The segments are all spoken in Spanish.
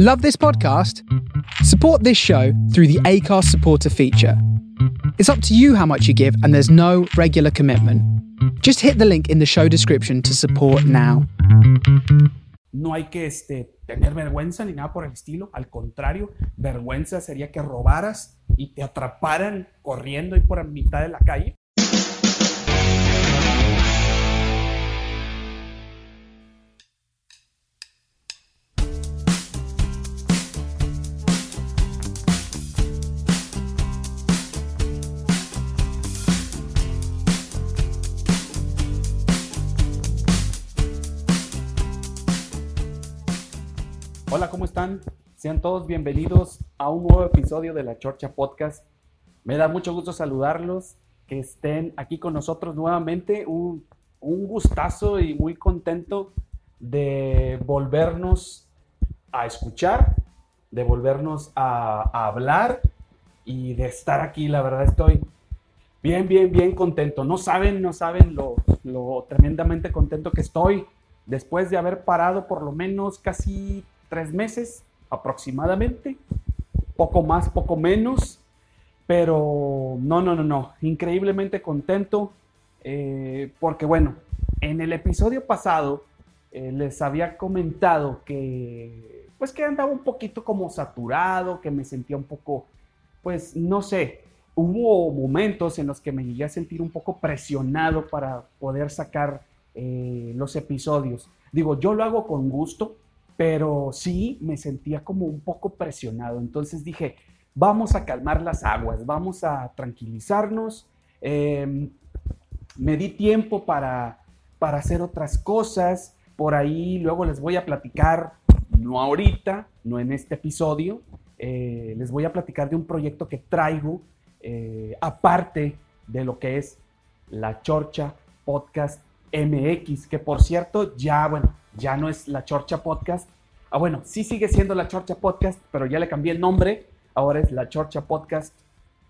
Love this podcast? Support this show through the ACARS supporter feature. It's up to you how much you give, and there's no regular commitment. Just hit the link in the show description to support now. No hay que este, tener vergüenza ni nada por el estilo. Al contrario, vergüenza sería que robaras y te atraparan corriendo y por la mitad de la calle. Hola, ¿cómo están? Sean todos bienvenidos a un nuevo episodio de la Chorcha Podcast. Me da mucho gusto saludarlos, que estén aquí con nosotros nuevamente. Un, un gustazo y muy contento de volvernos a escuchar, de volvernos a, a hablar y de estar aquí. La verdad estoy bien, bien, bien contento. No saben, no saben lo, lo tremendamente contento que estoy después de haber parado por lo menos casi tres meses aproximadamente, poco más, poco menos, pero no, no, no, no, increíblemente contento eh, porque bueno, en el episodio pasado eh, les había comentado que pues que andaba un poquito como saturado, que me sentía un poco, pues no sé, hubo momentos en los que me llegué a sentir un poco presionado para poder sacar eh, los episodios. Digo, yo lo hago con gusto, pero sí me sentía como un poco presionado. Entonces dije, vamos a calmar las aguas, vamos a tranquilizarnos. Em, me di tiempo para, para hacer otras cosas. Por ahí luego les voy a platicar, no ahorita, no en este episodio, eh, les voy a platicar de un proyecto que traigo eh, aparte de lo que es la Chorcha Podcast MX, que por cierto ya, bueno, ya no es la Chorcha Podcast. Ah, bueno, sí sigue siendo la Chorcha Podcast, pero ya le cambié el nombre. Ahora es la Chorcha Podcast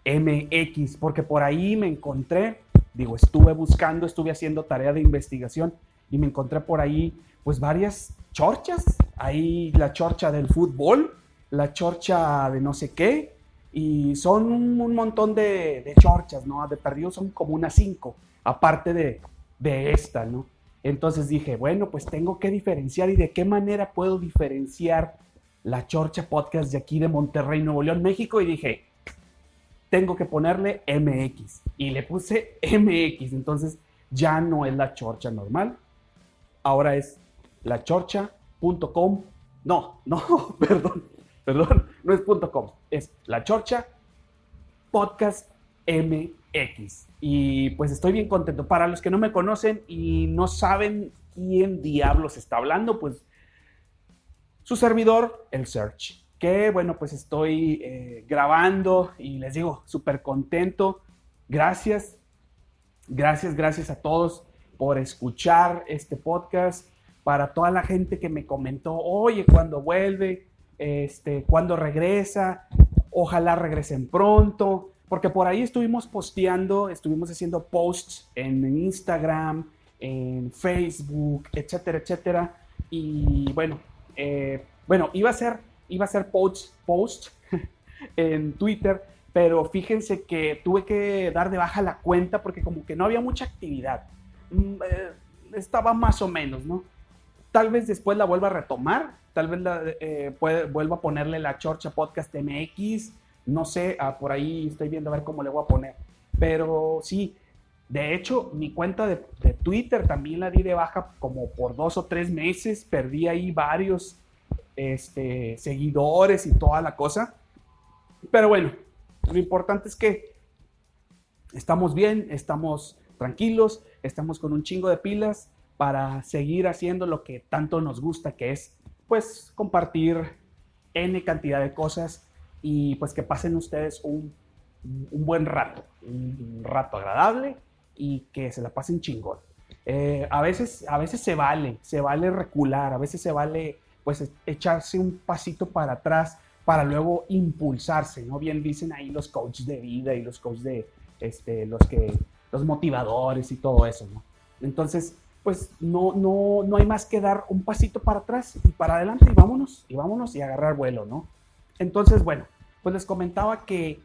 MX, porque por ahí me encontré, digo, estuve buscando, estuve haciendo tarea de investigación y me encontré por ahí, pues varias chorchas. Ahí la chorcha del fútbol, la chorcha de no sé qué, y son un, montón de, chorchas, ¿no? De perdido son como unas cinco, aparte de, de esta, ¿no? Entonces dije, bueno, pues tengo que diferenciar y de qué manera puedo diferenciar la Chorcha Podcast de aquí de Monterrey, Nuevo León, México. Y dije, tengo que ponerle MX. Y le puse MX. Entonces ya no es la Chorcha normal. Ahora es lachorcha.com. No, no, perdón, perdón, no es .com. Es la Chorcha Podcast MX. Y pues estoy bien contento. Para los que no me conocen y no saben quién diablos está hablando, pues su servidor, el Search. Que bueno, pues estoy eh, grabando y les digo, súper contento. Gracias, gracias, gracias a todos por escuchar este podcast. Para toda la gente que me comentó, oye, cuando vuelve, este, cuando regresa, ojalá regresen pronto porque por ahí estuvimos posteando, estuvimos haciendo posts en Instagram, en Facebook, etcétera, etcétera. Y bueno, eh, bueno, iba a ser, iba a ser post, post en Twitter, pero fíjense que tuve que dar de baja la cuenta porque como que no había mucha actividad. Mm, eh, estaba más o menos, ¿no? Tal vez después la vuelva a retomar, tal vez la, eh, vuelva a ponerle la Chorcha Podcast MX no sé, ah, por ahí estoy viendo a ver cómo le voy a poner. Pero sí, de hecho, mi cuenta de, Twitter también la di de baja como por dos o tres meses. Perdí ahí varios este, seguidores y toda la cosa. Pero bueno, lo importante es que estamos bien, estamos tranquilos, estamos con un chingo de pilas para seguir haciendo lo que tanto nos gusta, que es pues compartir N cantidad de cosas y pues que pasen ustedes un, un buen rato, un rato agradable y que se la pasen chingón. Eh, a, veces, a veces se vale, se vale recular, a veces se vale pues echarse un pasito para atrás para luego impulsarse, ¿no? Bien dicen ahí los coaches de vida y los coaches de, este, los que, los motivadores y todo eso, ¿no? Entonces, pues no, no, no hay más que dar un pasito para atrás y para adelante y vámonos, y vámonos y agarrar vuelo, ¿no? Entonces, bueno, pues les comentaba que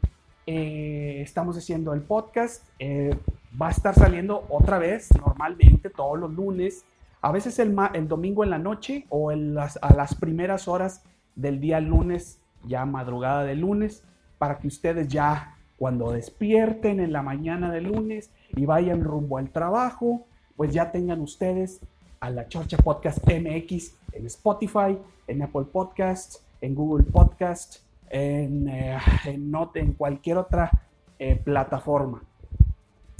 eh, estamos haciendo el podcast, eh, va a estar saliendo otra vez, normalmente todos los lunes, a veces el, el domingo en la noche o en las, a las primeras horas del día lunes, ya madrugada de lunes, para que ustedes ya cuando despierten en la mañana de lunes y vayan rumbo al trabajo, pues ya tengan ustedes a la Chorcha Podcast MX en Spotify, en Apple Podcast, en Google Podcast, en, eh, en, en cualquier otra eh, plataforma.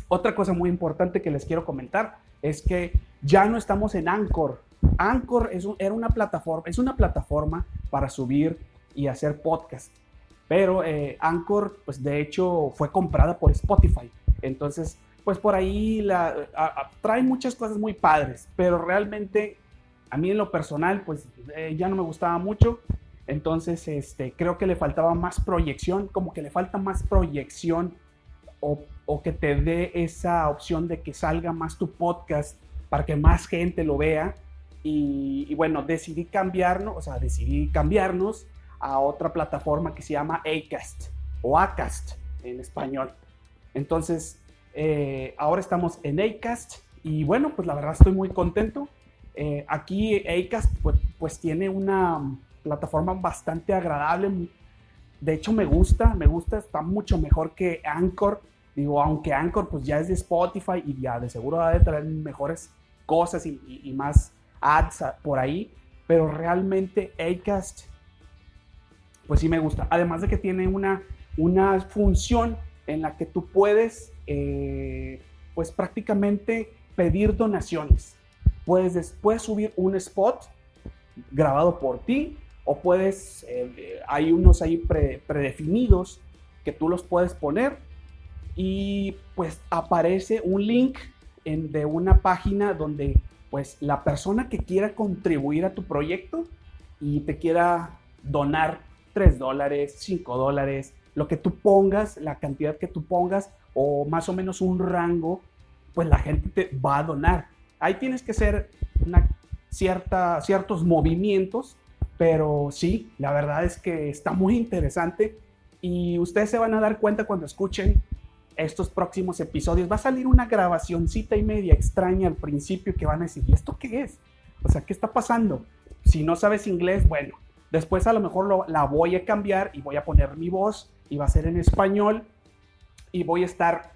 Otra cosa muy importante que les quiero comentar es que ya no estamos en Anchor. Anchor es era una plataforma, es una plataforma para subir y hacer podcast. Pero eh, Anchor, pues de hecho, fue comprada por Spotify. Entonces, pues por ahí la, trae muchas cosas muy padres, pero realmente a mí en lo personal, pues eh, ya no me gustaba mucho. Entonces, este, creo que le faltaba más proyección, como que le falta más proyección o, o que te dé esa opción de que salga más tu podcast para que más gente lo vea. Y, y bueno, decidí cambiarnos, o sea, decidí cambiarnos a otra plataforma que se llama Acast o Acast en español. Entonces, eh, ahora estamos en Acast y bueno, pues la verdad estoy muy contento. Eh, aquí Acast pues, pues, tiene una plataforma bastante agradable. De hecho me gusta, me gusta, está mucho mejor que Anchor. Digo, aunque Anchor pues ya es de Spotify y ya de seguro va a traer mejores cosas y, más ads por ahí. Pero realmente Acast pues sí me gusta. Además de que tiene una, una función en la que tú puedes, eh, pues prácticamente pedir donaciones. Puedes, puedes subir un spot grabado por ti o puedes, eh, hay unos ahí predefinidos que tú los puedes poner y pues aparece un link en, de una página donde pues la persona que quiera contribuir a tu proyecto y te quiera donar 3 dólares, 5 dólares, lo que tú pongas, la cantidad que tú pongas o más o menos un rango, pues la gente te va a donar. Ahí tienes que hacer una cierta, ciertos movimientos, pero sí, la verdad es que está muy interesante y ustedes se van a dar cuenta cuando escuchen estos próximos episodios. Va a salir una grabacioncita y media extraña al principio que van a decir, ¿y esto qué es? O sea, ¿qué está pasando? Si no sabes inglés, bueno, Después a lo mejor la voy a cambiar y voy a poner mi voz y va a ser en español y voy a estar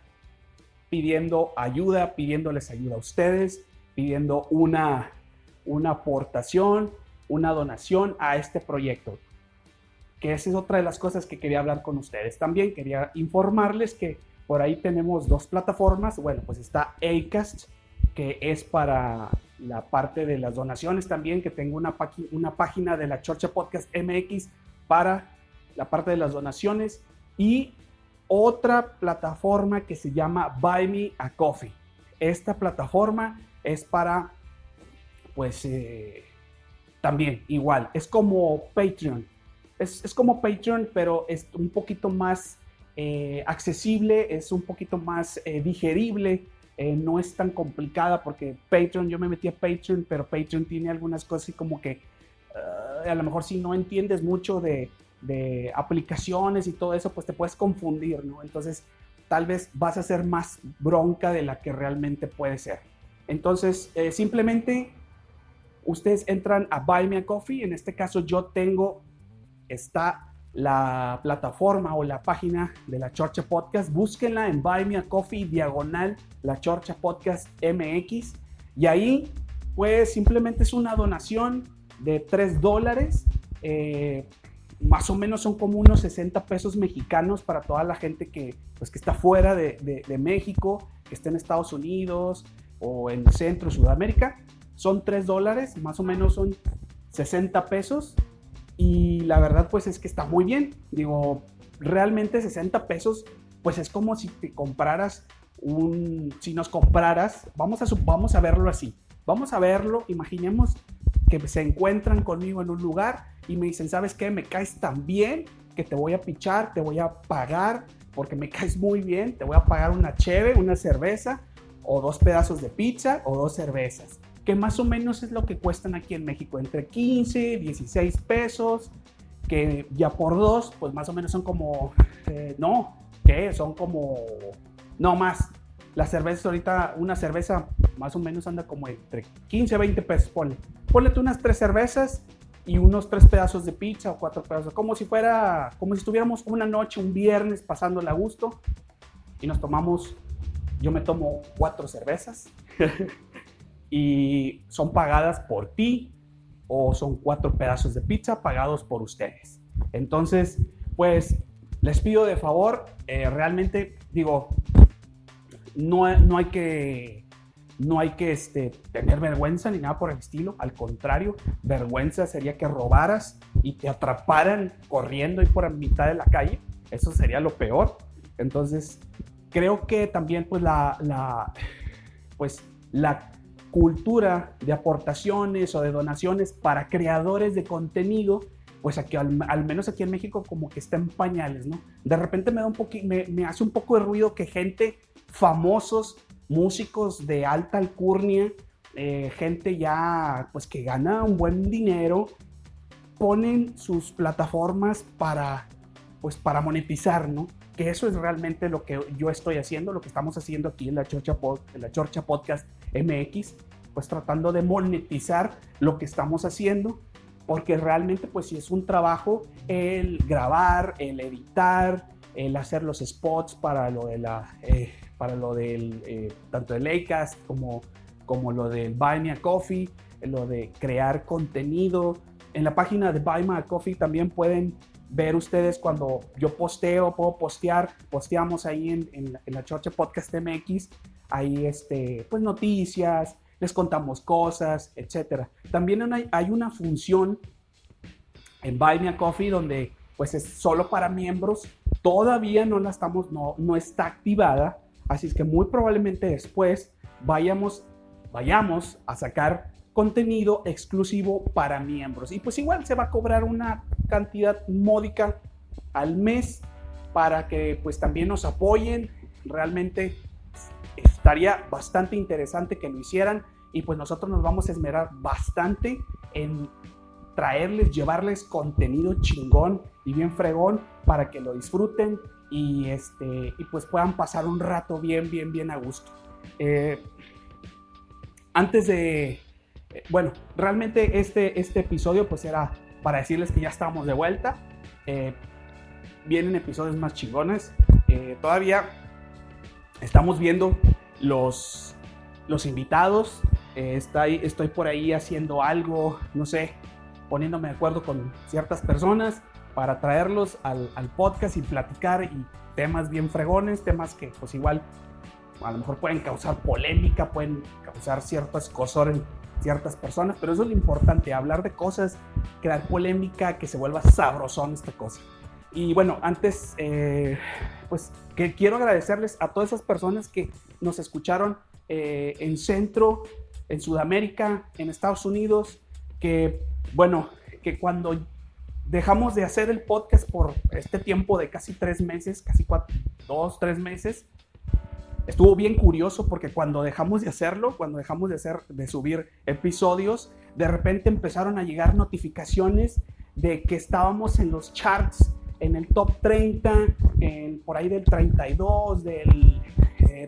pidiendo ayuda, pidiéndoles ayuda a ustedes, pidiendo una, una aportación, una donación a este proyecto. Que esa es otra de las cosas que quería hablar con ustedes. También quería informarles que por ahí tenemos dos plataformas. Bueno, pues está Acast, que es para la parte de las donaciones también, que tengo una, una página de la Chorcha Podcast MX para la parte de las donaciones y otra plataforma que se llama Buy Me a Coffee. Esta plataforma es para, pues, eh, también igual, es como Patreon. Es, es, como Patreon, pero es un poquito más eh, accesible, es un poquito más eh, digerible eh, no es tan complicada porque Patreon, yo me metí a Patreon, pero Patreon tiene algunas cosas como que a lo mejor si no entiendes mucho de, aplicaciones y todo eso, pues te puedes confundir, ¿no? Entonces tal vez vas a ser más bronca de la que realmente puede ser. Entonces, simplemente ustedes entran a Buy Me a Coffee. En este caso, yo tengo, está la plataforma o la página de la Chorcha Podcast. Búsquenla en Buy Me a Coffee diagonal la Chorcha Podcast MX. Y ahí, pues simplemente es una donación de 3 dólares. Eh, más o menos son como unos 60 pesos mexicanos para toda la gente que, pues, que está fuera de, de México, que está en Estados Unidos o en Centro, Sudamérica. Son 3 dólares, más o menos son 60 pesos y la verdad, pues es que está muy bien. Digo, realmente 60 pesos, pues es como si te compraras un, si nos compraras, vamos a, vamos a verlo así. Vamos a verlo, imaginemos que se encuentran conmigo en un lugar y me dicen, ¿sabes qué? Me caes tan bien que te voy a pichar, te voy a pagar porque me caes muy bien, te voy a pagar una cheve, una cerveza o dos pedazos de pizza o dos cervezas, que más o menos es lo que cuestan aquí en México, entre 15, 16 pesos, que ya por dos, pues más o menos son como, eh, no, ¿qué? Son como, no más. Las cervezas ahorita, una cerveza más o menos anda como entre 15 20 pesos, ponle. Ponle tú unas tres cervezas y unos tres pedazos de pizza o cuatro pedazos, como si fuera, como si estuviéramos una noche, un viernes, pasándola a gusto y nos tomamos, yo me tomo cuatro cervezas y son pagadas por ti o son cuatro pedazos de pizza pagados por ustedes. Entonces, pues les pido de favor, eh, realmente digo, no, no hay que no hay que este, tener vergüenza ni nada por el estilo. Al contrario, vergüenza sería que robaras y te atraparan corriendo y por la mitad de la calle. Eso sería lo peor. Entonces, creo que también pues la, la, pues, la cultura de aportaciones o de donaciones para creadores de contenido, pues aquí, al, menos aquí en México como que está en pañales, ¿no? De repente me da un me, me hace un poco de ruido que gente famosos músicos de alta alcurnia, eh, gente ya pues que gana un buen dinero, ponen sus plataformas para pues para monetizar, ¿no? Que eso es realmente lo que yo estoy haciendo, lo que estamos haciendo aquí en la Chorcha, en la Chorcha Podcast MX, pues tratando de monetizar lo que estamos haciendo, porque realmente pues si es un trabajo el grabar, el editar, el hacer los spots para lo de la eh, para lo del, eh, tanto el Acast como, como lo del Buy Me a Coffee, lo de crear contenido. En la página de Buy Me a Coffee también pueden ver ustedes cuando yo posteo, puedo postear, posteamos ahí en, en, la Chorcha Podcast MX, ahí este, pues noticias, les contamos cosas, etc. También hay, hay una función en Buy Me a Coffee donde pues es solo para miembros, todavía no la estamos, no, no está activada, Así es que muy probablemente después vayamos, vayamos a sacar contenido exclusivo para miembros. Y pues igual se va a cobrar una cantidad módica al mes para que pues también nos apoyen. Realmente estaría bastante interesante que lo hicieran y pues nosotros nos vamos a esmerar bastante en traerles, llevarles contenido chingón y bien fregón para que lo disfruten y, este, y pues puedan pasar un rato bien, bien, bien a gusto. Eh, antes de, eh, bueno, realmente este, este episodio pues era para decirles que ya estamos de vuelta. Eh, vienen episodios más chingones. todavía estamos viendo los, los invitados. Estoy, estoy por ahí haciendo algo, no sé, poniéndome de acuerdo con ciertas personas para traerlos al, podcast y platicar y temas bien fregones, temas que pues igual a lo mejor pueden causar polémica, pueden causar ciertas escosor en ciertas personas, pero eso es lo importante, hablar de cosas, crear polémica, que se vuelva sabrosón esta cosa. Y bueno, antes, eh, pues que quiero agradecerles a todas esas personas que nos escucharon eh, en Centro, en Sudamérica, en Estados Unidos, que bueno, que cuando dejamos de hacer el podcast por este tiempo de casi tres meses, casi cuatro, dos, tres meses. Estuvo bien curioso porque cuando dejamos de hacerlo, cuando dejamos de, hacer, de subir episodios, de repente empezaron a llegar notificaciones de que estábamos en los charts, en el top 30, en, por ahí del 32, del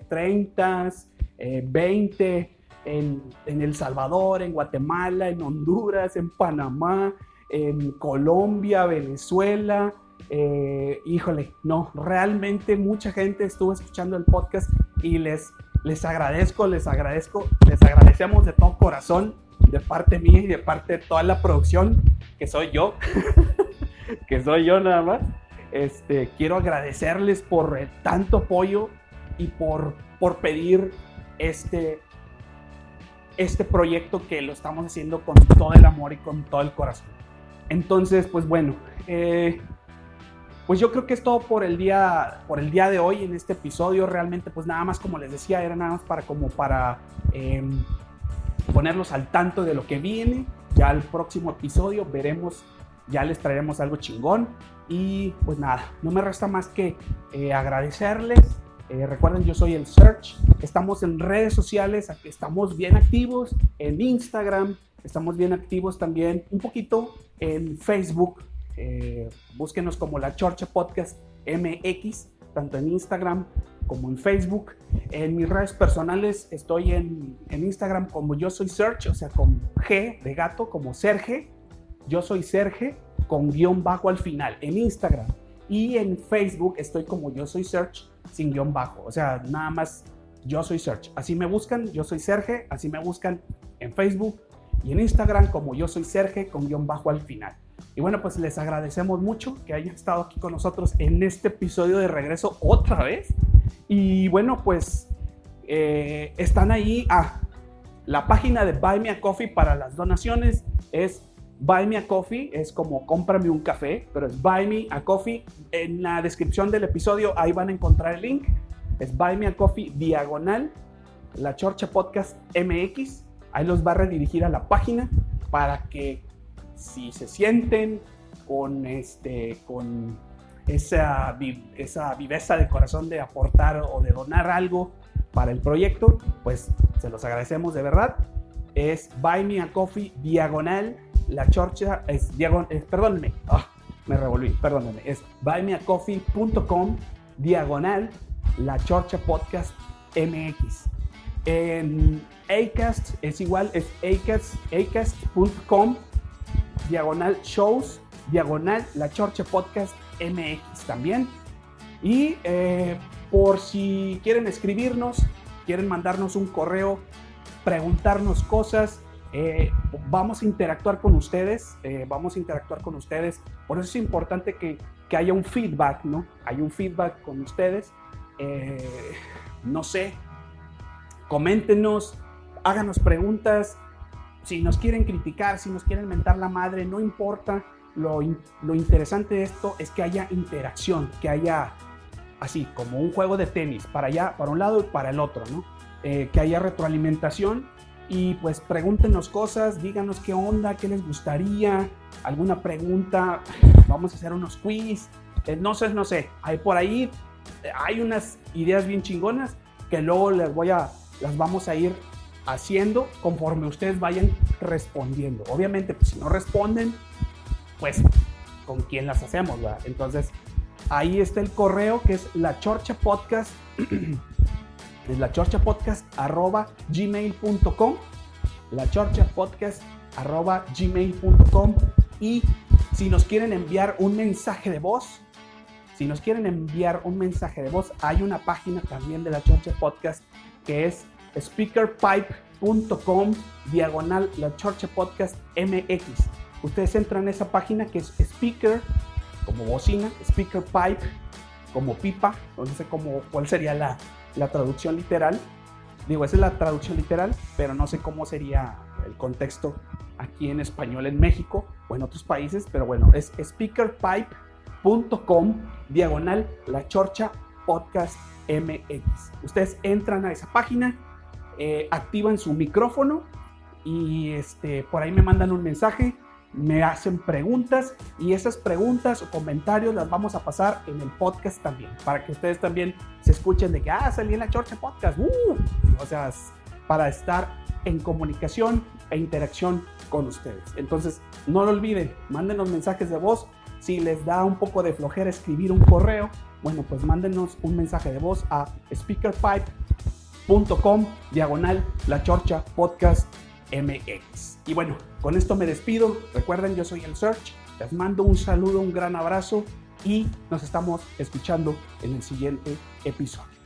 30, eh, 20, eh, en, en El Salvador, en Guatemala, en Honduras, en Panamá, en Colombia, Venezuela. Eh, híjole, no, realmente mucha gente estuvo escuchando el podcast y les, les agradezco, les agradezco, les agradecemos de todo corazón, de parte mía y de parte de toda la producción, que soy yo, que soy yo nada más. Este, quiero agradecerles por tanto apoyo y por, por pedir este, este proyecto que lo estamos haciendo con todo el amor y con todo el corazón. Entonces, pues bueno, eh, pues yo creo que es todo por el día, por el día de hoy en este episodio. Realmente, pues nada más como les decía, era nada más para como para em, ponerlos al tanto de lo que viene. Ya el próximo episodio veremos, ya les traeremos algo chingón. Y pues nada, no me resta más que eh, agradecerles Eh, recuerden, yo soy el Search. Estamos en redes sociales, estamos bien activos en Instagram, estamos bien activos también un poquito en Facebook. Eh, búsquenos como La Chorcha Podcast MX, tanto en Instagram como en Facebook. En mis redes personales estoy en, en Instagram como yo soy Search, o sea, con G de gato, como Serge. Yo soy Serge, con guion bajo al final, en Instagram. Y en Facebook estoy como yo soy Search sin guion bajo. O sea, nada más yo soy Search. Así me buscan, yo soy Serge, así me buscan en Facebook y en Instagram como yo soy Serge con guion bajo al final. Y bueno, pues les agradecemos mucho que hayan estado aquí con nosotros en este episodio de regreso otra vez. Y bueno, pues eh, están ahí. Ah, la página de Buy Me a Coffee para las donaciones es Buy Me a Coffee es como cómprame un café, pero es Buy Me a Coffee. En la descripción del episodio ahí van a encontrar el link. Es Buy Me a Coffee diagonal, la Chorcha Podcast MX. Ahí los va a redirigir a la página para que si se sienten con, este, con esa, esa viveza de corazón de aportar o de donar algo para el proyecto, pues se los agradecemos de verdad. Es Buy Me a Coffee diagonal la chorcha es diagonal, eh, perdónenme, ah, me revolví, perdónenme, es buymeacoffee.com diagonal la chorcha podcast MX. En Acast es igual, es acast, acast.com diagonal shows diagonal la chorcha podcast MX también. Y eh, por si quieren escribirnos, quieren mandarnos un correo, preguntarnos cosas, eh, vamos a interactuar con ustedes, eh, vamos a interactuar con ustedes. Por eso es importante que, que, haya un feedback, ¿no? Hay un feedback con ustedes. Eh, no sé, coméntenos, háganos preguntas. Si nos quieren criticar, si nos quieren mentar la madre, no importa. Lo, lo interesante de esto es que haya interacción, que haya así como un juego de tenis, para allá, para un lado y para el otro, ¿no? que haya retroalimentación y pues pregúntenos cosas, díganos qué onda, qué les gustaría, alguna pregunta, vamos a hacer unos quiz, eh, no sé, no sé, hay por ahí, hay unas ideas bien chingonas que luego les voy a, las vamos a ir haciendo conforme ustedes vayan respondiendo. Obviamente, pues, si no responden, pues con quién las hacemos, ¿verdad? Entonces, ahí está el correo que es la chorcha podcast es la podcast arroba gmail.com la podcast arroba gmail.com y si nos quieren enviar un mensaje de voz si nos quieren enviar un mensaje de voz hay una página también de la Chorcha Podcast que es speakerpipe.com diagonal la Chorcha Podcast MX ustedes entran a esa página que es speaker como bocina speakerpipe como pipa no sé cómo cuál sería la la traducción literal. Digo, esa es la traducción literal, pero no sé cómo sería el contexto aquí en español en México o en otros países, pero bueno, es speakerpipe.com diagonal la chorcha podcast MX. Ustedes entran a esa página, eh, activan su micrófono y este, por ahí me mandan un mensaje me hacen preguntas y esas preguntas o comentarios las vamos a pasar en el podcast también, para que ustedes también se escuchen de que, ah, salí en la Chorcha Podcast, uh, o sea, para estar en comunicación e interacción con ustedes. Entonces, no lo olviden, mándenos mensajes de voz. Si les da un poco de flojera escribir un correo, bueno, pues mándenos un mensaje de voz a speakerpipe.com diagonal la chorcha podcast MX. Y bueno, con esto me despido. Recuerden, yo soy el Search. Les mando un saludo, un gran abrazo y nos estamos escuchando en el siguiente episodio.